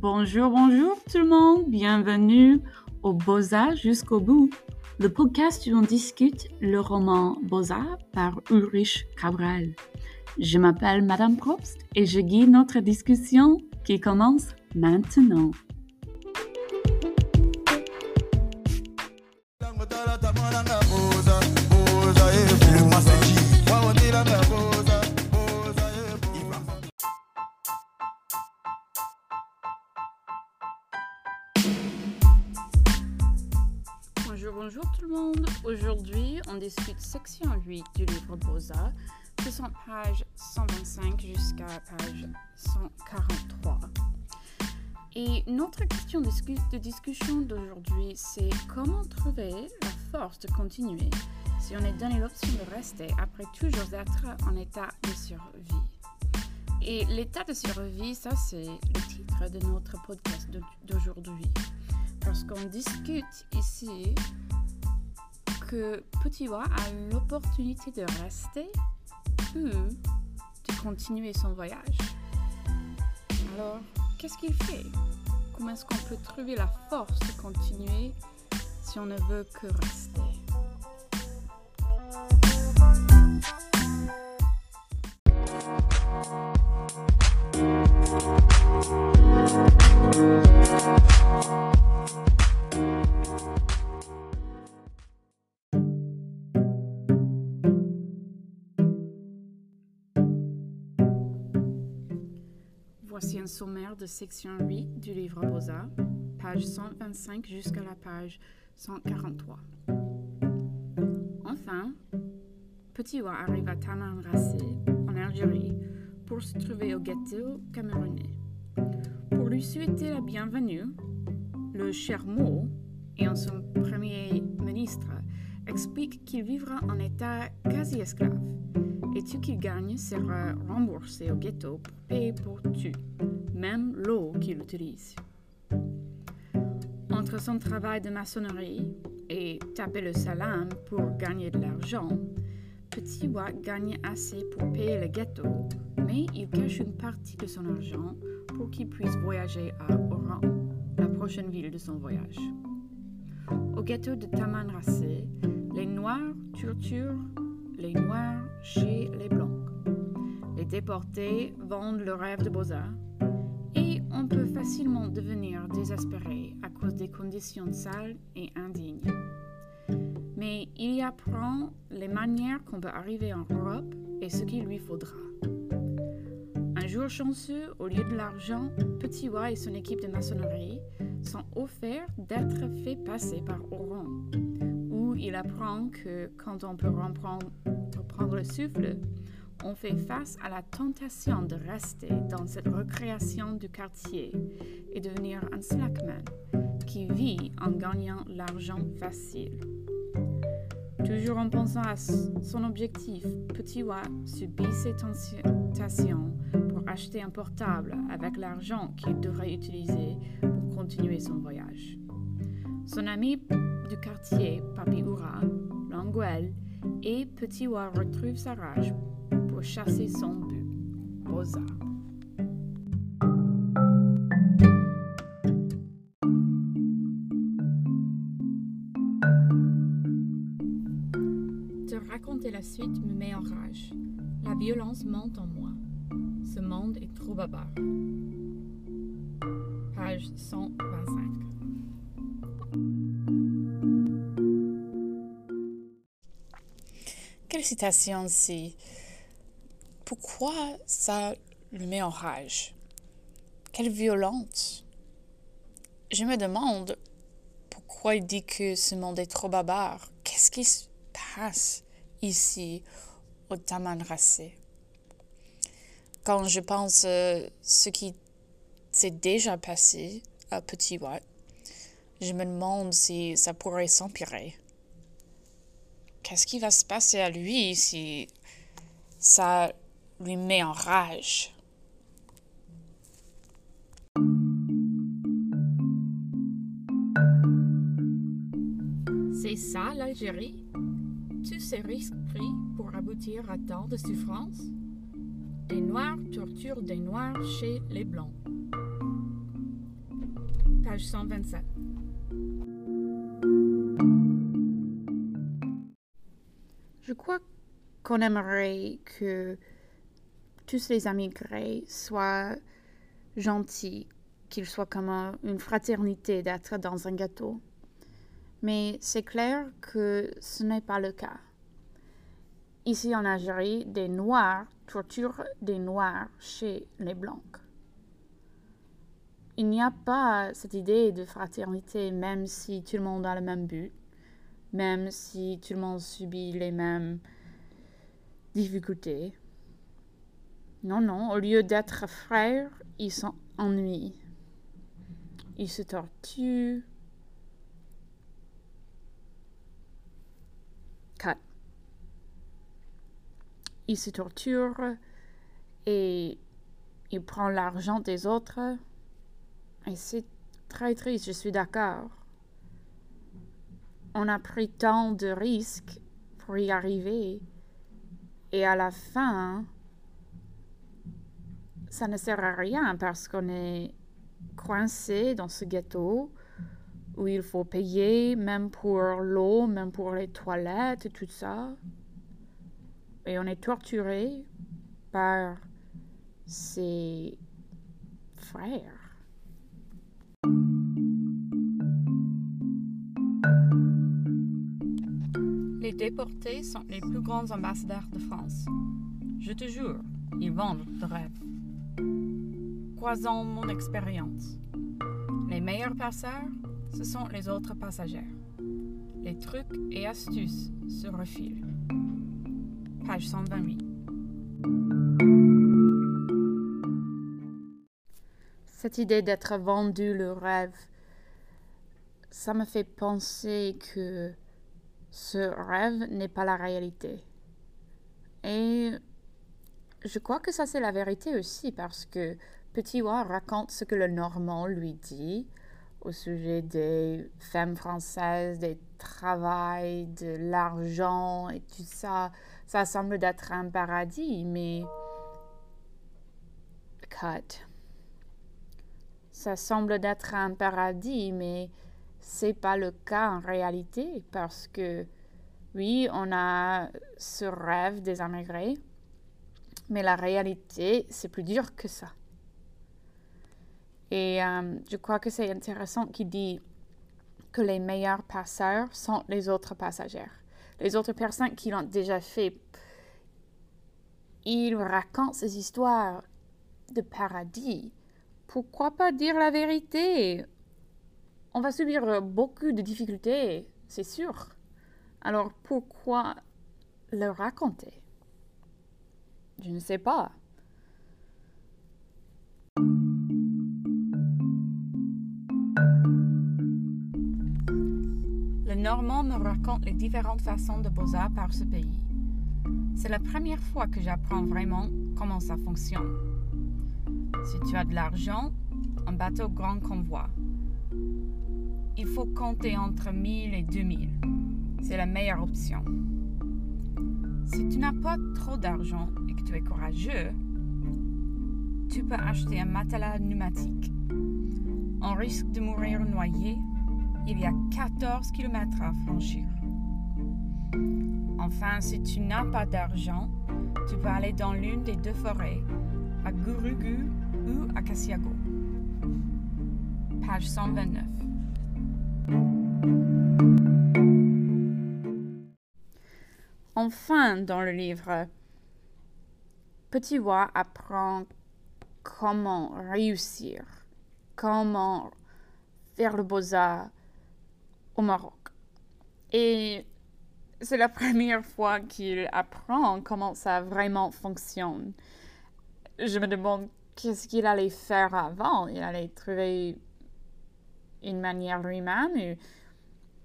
Bonjour, bonjour tout le monde, bienvenue au Beaux-Arts jusqu'au bout, le podcast où on discute le roman Beaux-Arts par Ulrich Cabral. Je m'appelle Madame Probst et je guide notre discussion qui commence maintenant. Discute section 8 du livre Beaux-Arts, sont pages 125 jusqu'à page 143. Et notre question de discussion d'aujourd'hui, c'est comment trouver la force de continuer si on est donné l'option de rester après toujours être en état de survie? Et l'état de survie, ça c'est le titre de notre podcast d'aujourd'hui. Parce qu'on discute ici que Petit Wa a l'opportunité de rester. Ou de continuer son voyage. Alors, qu'est-ce qu'il fait? Comment est-ce qu'on peut trouver la force de continuer si on ne veut que rester? De section 8 du livre Beaux-Arts, page 125 jusqu'à la page 143. Enfin, Petit Wa arrive à Tamanrasset, en Algérie, pour se trouver au ghetto camerounais. Pour lui souhaiter la bienvenue, le cher Mo, en son premier ministre, explique qu'il vivra en état quasi esclave et tout qu'il gagne sera remboursé au ghetto pour payer pour tout, même l'eau qu'il utilise. Entre son travail de maçonnerie et taper le salam pour gagner de l'argent, Petit Wa gagne assez pour payer le ghetto, mais il cache une partie de son argent pour qu'il puisse voyager à Oran, la prochaine ville de son voyage. Au ghetto de Tamanrasset, les Noirs torturent les Noirs chez les Blancs. Les déportés vendent le rêve de Beaux-Arts et on peut facilement devenir désespéré à cause des conditions sales et indignes. Mais il y apprend les manières qu'on peut arriver en Europe et ce qu'il lui faudra. Un jour chanceux, au lieu de l'argent, Petit Wa et son équipe de maçonnerie sont offerts d'être fait passer par Oran, où il apprend que quand on peut reprendre le souffle, on fait face à la tentation de rester dans cette recréation du quartier et devenir un slackman qui vit en gagnant l'argent facile. Toujours en pensant à son objectif, Petit Wa subit ces tentations pour acheter un portable avec l'argent qu'il devrait utiliser pour continuer son voyage. Son ami du quartier, Papi l'Anguel, et Petit Wa retrouve sa rage pour chasser son but, Rosa. De raconter la suite me met en rage. La violence monte en moi. Ce monde est trop bavard. Page 125. Quelle citation c'est Pourquoi ça le met en rage? Quelle violence? Je me demande pourquoi il dit que ce monde est trop barbare. Qu'est-ce qui se passe ici au Tamanrasset Quand je pense euh, ce qui s'est déjà passé à Petit Watt, je me demande si ça pourrait s'empirer. Qu'est-ce qui va se passer à lui si ça lui met en rage? C'est ça l'Algérie? Tous ces risques pris pour aboutir à tant de souffrances? Des Noirs torturent des Noirs chez les Blancs. page 127. Je crois qu'on aimerait que tous les immigrés soient gentils, qu'ils soient comme une fraternité d'être dans un gâteau. Mais c'est clair que ce n'est pas le cas. Ici en Algérie, des Noirs torturent des Noirs chez les Blancs. Il n'y a pas cette idée de fraternité, même si tout le monde a le même but, même si tout le monde subit les mêmes difficultés. Non, non, au lieu d'être frères, ils s'ennuient. Ils se torturent. Cut. Ils se torturent et ils prennent l'argent des autres. Et c'est très triste, je suis d'accord. On a pris tant de risques pour y arriver. Et à la fin, ça ne sert à rien parce qu'on est coincé dans ce ghetto où il faut payer même pour l'eau, même pour les toilettes et tout ça. Et on est torturé par ses frères. Les déportés sont les plus grands ambassadeurs de France. Je te jure, ils vendent de rêves. Croisons mon expérience. Les meilleurs passeurs, ce sont les autres passagers. Les trucs et astuces se refilent. Page 128. Cette idée d'être vendu le rêve, ça me fait penser que ce rêve n'est pas la réalité. Et je crois que ça c'est la vérité aussi parce que Petit Wa raconte ce que le Normand lui dit au sujet des femmes françaises, des travails, de l'argent et tout ça. Ça semble d'être un paradis, mais... Cut. Ça semble d'être un paradis, mais c'est pas le cas en réalité parce que oui, on a ce rêve des immigrés, mais la réalité, c'est plus dur que ça. Et euh, je crois que c'est intéressant qu'il dit que les meilleurs passeurs sont les autres passagers. Les autres personnes qui l'ont déjà fait. Ils racontent ces histoires de paradis. Pourquoi pas dire la vérité? On va subir beaucoup de difficultés, c'est sûr. Alors pourquoi le raconter? Je ne sais pas. Normand me raconte les différentes façons de beaux-arts par ce pays. C'est la première fois que j'apprends vraiment comment ça fonctionne. Si tu as de l'argent, un bateau grand convoi. Il faut compter entre 1000 et 2000. C'est la meilleure option. Si tu n'as pas trop d'argent et que tu es courageux, tu peux acheter un matelas pneumatique. On risque de mourir noyé. Il y a 14 km à franchir. Enfin, si tu n'as pas d'argent, tu peux aller dans l'une des deux forêts, à Gurugu ou à Kasiago. Page 129. Enfin, dans le livre, Petit Wa apprend comment réussir, comment faire le beaux-arts au Maroc. Et c'est la première fois qu'il apprend comment ça vraiment fonctionne. Je me demande qu'est-ce qu'il allait faire avant. Il allait trouver une manière lui-même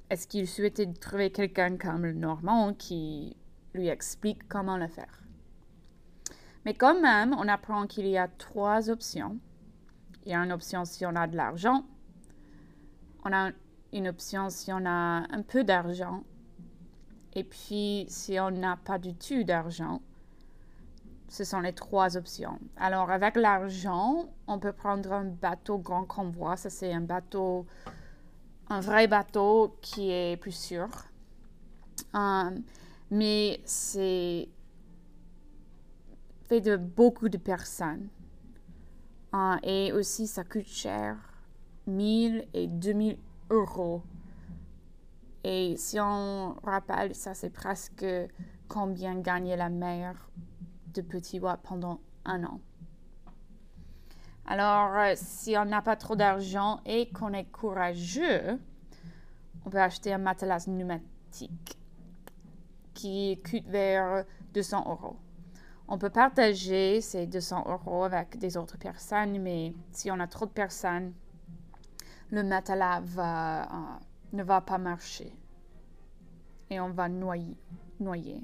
est-ce qu'il souhaitait trouver quelqu'un comme le Normand qui lui explique comment le faire Mais quand même, on apprend qu'il y a trois options. Il y a une option si on a de l'argent. On a une option si on a un peu d'argent. Et puis, si on n'a pas du tout d'argent. Ce sont les trois options. Alors, avec l'argent, on peut prendre un bateau grand convoi. Ça, c'est un bateau, un vrai bateau qui est plus sûr. Euh, mais c'est fait de beaucoup de personnes. Euh, et aussi, ça coûte cher, 1000 et 2000 euros. Et si on rappelle, ça c'est presque combien gagnait la mère de Petit Bois pendant un an. Alors, euh, si on n'a pas trop d'argent et qu'on est courageux, on peut acheter un matelas pneumatique qui coûte vers 200 euros. On peut partager ces 200 euros avec des autres personnes, mais si on a trop de personnes, le matelas va, euh, ne va pas marcher et on va noyer. noyer.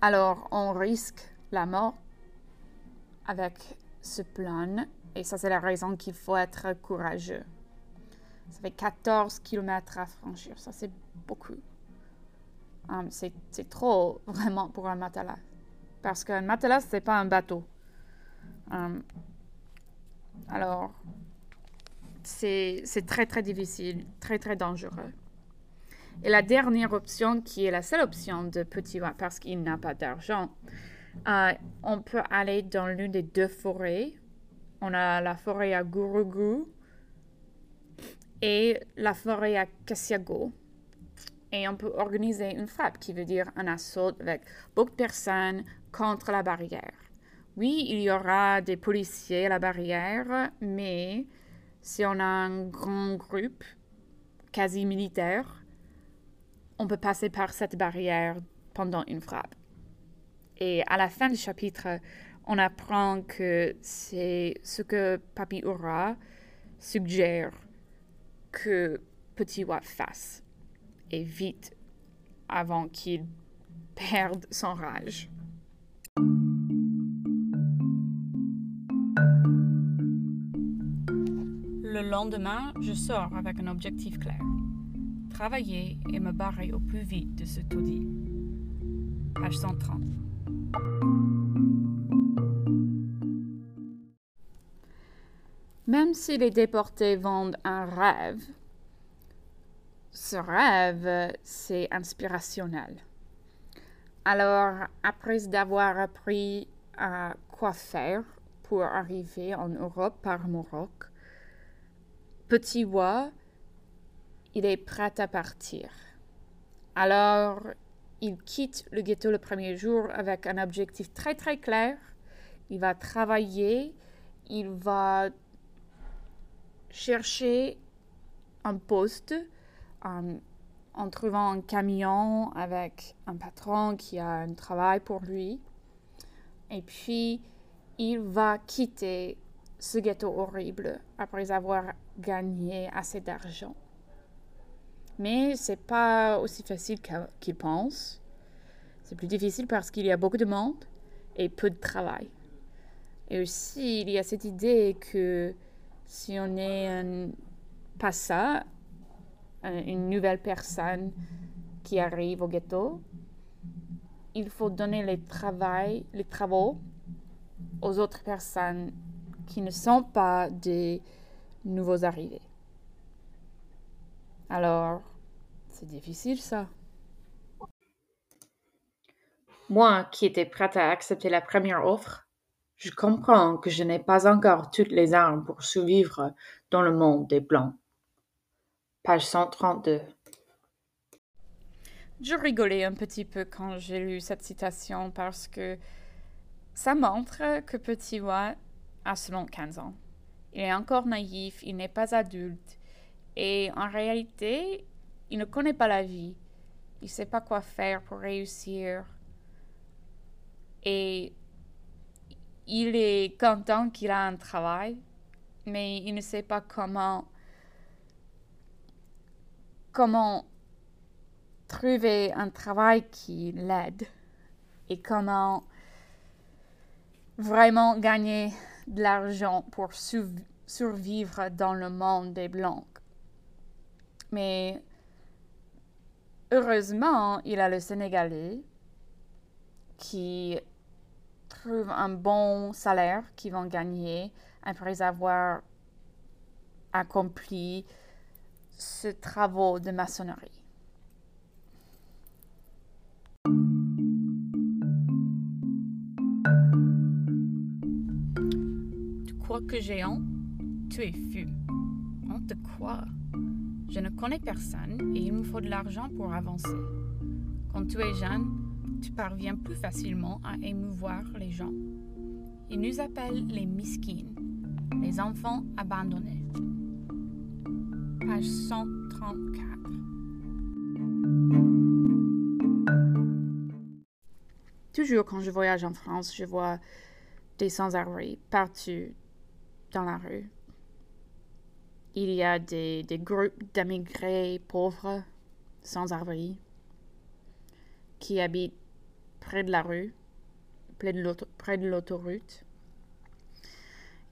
Alors, on risque la mort avec ce plan et ça, c'est la raison qu'il faut être courageux. Ça fait 14 km à franchir, ça c'est beaucoup. Um, c'est trop vraiment pour un matelas. Parce qu'un matelas, c'est pas un bateau. Um, alors, c'est très très difficile, très très dangereux. Et la dernière option, qui est la seule option de Petit parce qu'il n'a pas d'argent, euh, on peut aller dans l'une des deux forêts. On a la forêt à Gurugu et la forêt à Kassiago. Et on peut organiser une frappe, qui veut dire un assaut avec beaucoup de personnes contre la barrière. Oui, il y aura des policiers à la barrière, mais si on a un grand groupe quasi militaire, on peut passer par cette barrière pendant une frappe. Et à la fin du chapitre, on apprend que c'est ce que Papi Ura suggère que Petit Watt fasse, et vite avant qu'il perde son rage. Le lendemain, je sors avec un objectif clair travailler et me barrer au plus vite de ce taudis. Page 130. Même si les déportés vendent un rêve, ce rêve, c'est inspirationnel. Alors, après avoir appris à quoi faire pour arriver en Europe par Maroc, Petit Bois il est prêt à partir. Alors, il quitte le ghetto le premier jour avec un objectif très très clair. Il va travailler, il va chercher un poste en, trouvant un camion avec un patron qui a un travail pour lui. Et puis, il va quitter ce ghetto horrible après avoir gagné assez d'argent. Mais c'est pas aussi facile qu'il pense. C'est plus difficile parce qu'il y a beaucoup de monde et peu de travail. Et aussi, il y a cette idée que si on est un, pas ça, une nouvelle personne qui arrive au ghetto, il faut donner les, travail, les travaux aux autres personnes qui ne sont pas des nouveaux arrivés. Alors, c'est difficile ça. Moi qui étais prête à accepter la première offre, je comprends que je n'ai pas encore toutes les armes pour survivre dans le monde des Blancs. Page 132. Je rigolais un petit peu quand j'ai lu cette citation parce que ça montre que Petit Watt a seulement 15 ans. Il est encore naïf, il n'est pas adulte, et en réalité, il ne connaît pas la vie. Il ne sait pas quoi faire pour réussir. Et il est content qu'il a un travail, mais il ne sait pas comment comment trouver un travail qui l'aide et comment vraiment gagner de l'argent pour survivre dans le monde des Blancs. Mais heureusement, il a le Sénégalais qui trouvent un bon salaire qu'ils vont gagner après avoir accompli ce travaux de maçonnerie. Que j'ai honte Tu es fou. Honte de quoi? Je ne connais personne et il me faut de l'argent pour avancer. Quand tu es jeune, tu parviens plus facilement à émouvoir les gens. Ils nous appellent les miskines, les enfants abandonnés. Page 134. Toujours quand je voyage en France, je vois des sans-abri partout dans la rue. Il y a des, groupes d'émigrés pauvres, sans-abri, qui habitent près de la rue, près de l'autoroute.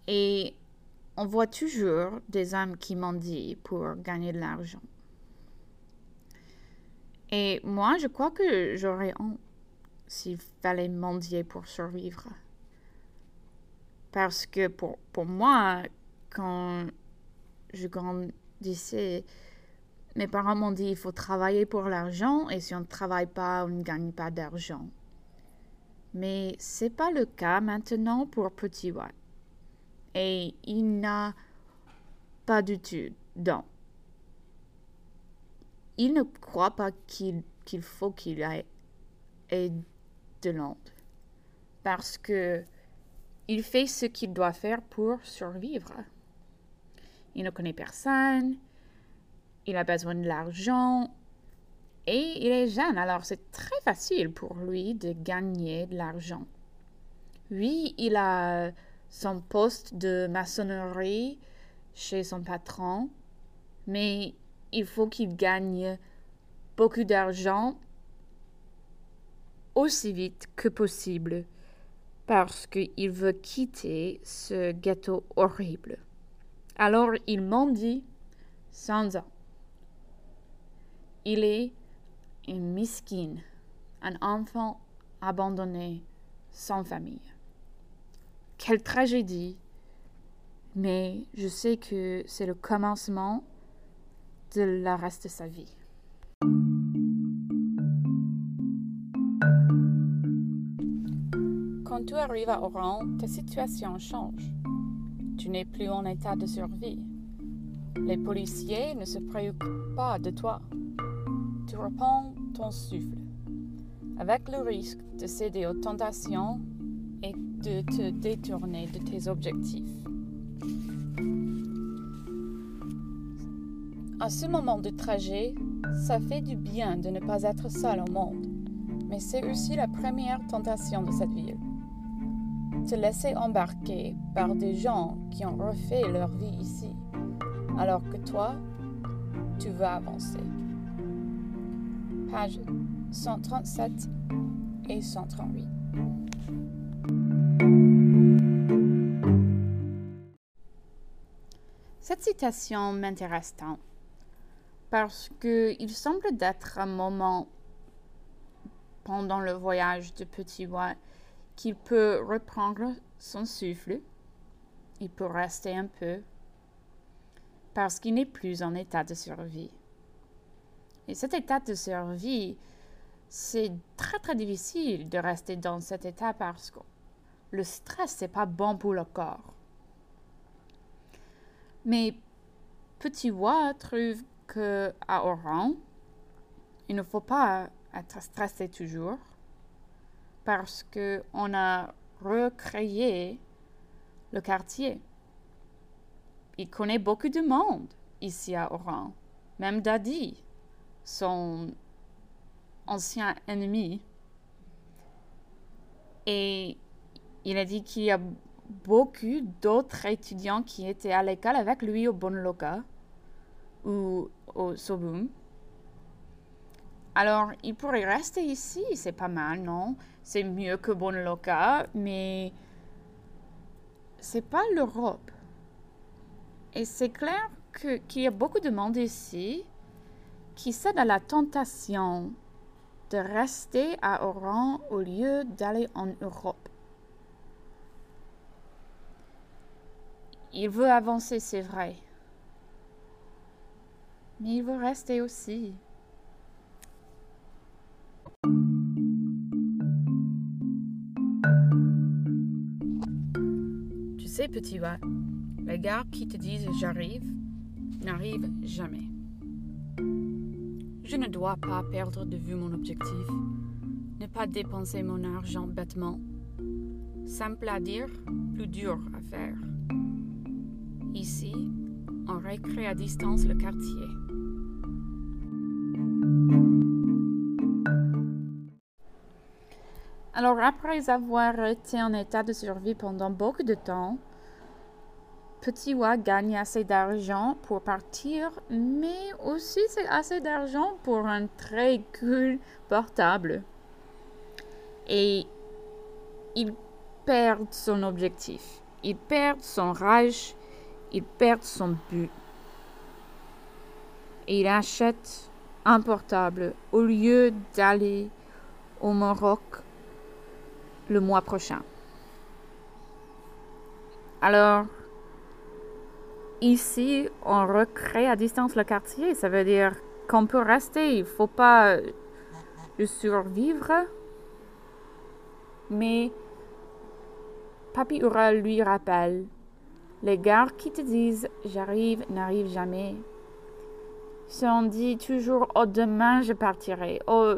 Et on voit toujours des hommes qui mendient pour gagner de l'argent. Et moi, je crois que j'aurais honte s'il fallait mendier pour survivre. Parce que pour, pour moi, quand je grandissais, mes parents m'ont dit il faut travailler pour l'argent et si on ne travaille pas, on ne gagne pas d'argent. Mais c'est pas le cas maintenant pour Petit Watt. Et il n'a pas tout donc. Il ne croit pas qu'il faut qu'il ait de l'onde. Parce que il fait ce qu'il doit faire pour survivre. Il ne connaît personne, il a besoin de l'argent et il est jeune, alors c'est très facile pour lui de gagner de l'argent. Oui, il a son poste de maçonnerie chez son patron, mais il faut qu'il gagne beaucoup d'argent aussi vite que possible parce qu'il veut quitter ce ghetto horrible. Alors il mendie sans ans. Il est un miskin, un enfant abandonné sans famille. Quelle tragédie! Mais je sais que c'est le commencement de la reste de sa vie. Quand tu arrives à Oran, ta situation change. Tu n'es plus en état de survie. Les policiers ne se préoccupent pas de toi. Tu reprends ton souffle, avec le risque de céder aux tentations et de te détourner de tes objectifs. À ce moment de trajet, ça fait du bien de ne pas être seul au monde, mais c'est aussi la première tentation de cette ville. Te laisser embarquer par des gens qui ont refait leur vie ici, alors que toi, tu veux avancer. Page 137 et 138. Cette citation m'intéresse tant parce qu'il semble d'être un moment pendant le voyage de Petit Watt qu'il peut reprendre son souffle, il peut rester un peu, parce qu'il n'est plus en état de survie. Et cet état de survie, c'est très très difficile de rester dans cet état parce que le stress, c'est pas bon pour le corps. Mais Petit Watt trouve à Oran, il ne faut pas être stressé toujours parce qu'on a recréé le quartier. Il connaît beaucoup de monde ici à Oran, même Dadi, son ancien ennemi. Et il a dit qu'il y a beaucoup d'autres étudiants qui étaient à l'école avec lui au Bonloka ou au Sobum. Alors, il pourrait rester ici, c'est pas mal, non? C'est mieux que Bonloca, mais c'est pas l'Europe. Et c'est clair qu'il y a beaucoup de monde ici qui cède à la tentation de rester à Oran au lieu d'aller en Europe. Il veut avancer, c'est vrai. Mais il veut rester aussi. Tu sais, petit oie, les gars qui te disent j'arrive n'arrivent jamais. Je ne dois pas perdre de vue mon objectif, ne pas dépenser mon argent bêtement. Simple à dire, plus dur à faire. Ici, on recrée à distance le quartier. Alors après avoir été en état de survie pendant beaucoup de temps, Petit Wa gagne assez d'argent pour partir, mais aussi assez d'argent pour un très cool portable. Et il perd son objectif, il perd son rage, il perd son but. Et il achète un portable au lieu d'aller au Maroc le mois prochain. Alors, ici, on recrée à distance le quartier. Ça veut dire qu'on peut rester. Il faut pas le survivre. Mais Papi Ura lui rappelle les gars qui te disent j'arrive n'arrivent jamais. Si on dit toujours oh demain je partirai, oh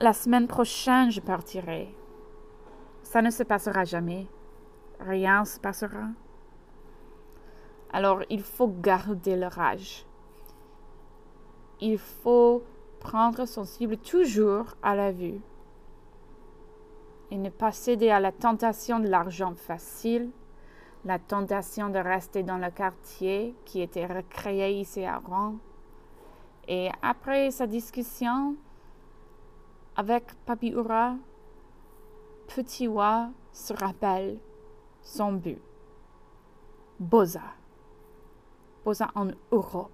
la semaine prochaine je partirai, ça ne se passera jamais. Rien se passera. Alors il faut garder le rage. Il faut prendre son cible toujours à la vue et ne pas céder à la tentation de l'argent facile, la tentation de rester dans le quartier qui était recréé ici à Rouen. Et après sa discussion avec Papi Ura, Petit Wa se rappelle son but. Boza. En Europe.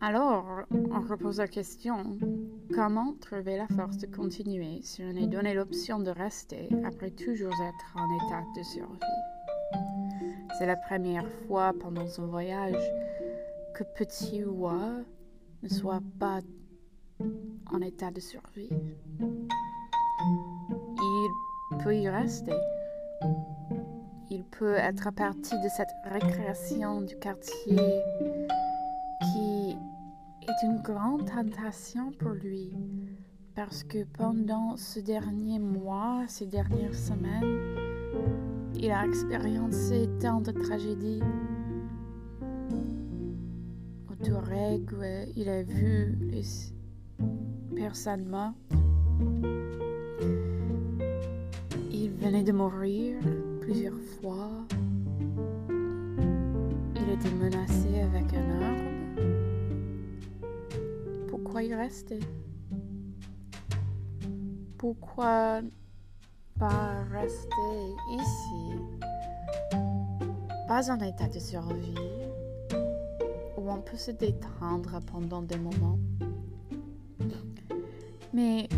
Alors, on repose la question, comment trouver la force de continuer si on est donné l'option de rester après toujours être en état de survie? C'est la première fois pendant son voyage que Petit Oie ne soit pas en état de survie. Peut y rester. Il peut être partie de cette récréation du quartier qui est une grande tentation pour lui parce que pendant ce dernier mois, ces dernières semaines, il a expériencé tant de tragédies. Au Touareg, il a vu les personnes mortes. Il venait de mourir plusieurs fois. Il était menacé avec un arme pourquoi y rester Pourquoi pas rester ici? Pas en état de survie. Où on peut se détendre pendant des moments. Mais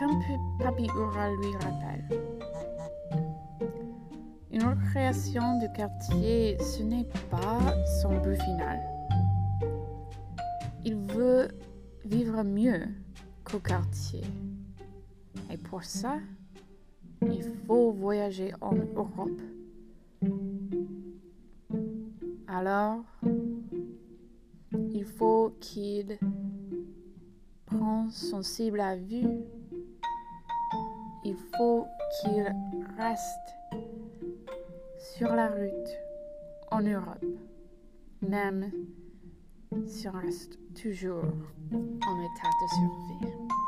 comme Papi Ura lui rappelle, une recréation du quartier, ce n'est pas son but final. Il veut vivre mieux qu'au quartier. Et pour ça, il faut voyager en Europe. Alors, il faut qu'il prenne son cible à vue. Il faut qu'il reste sur la route en Europe, même si on reste toujours en état de survie.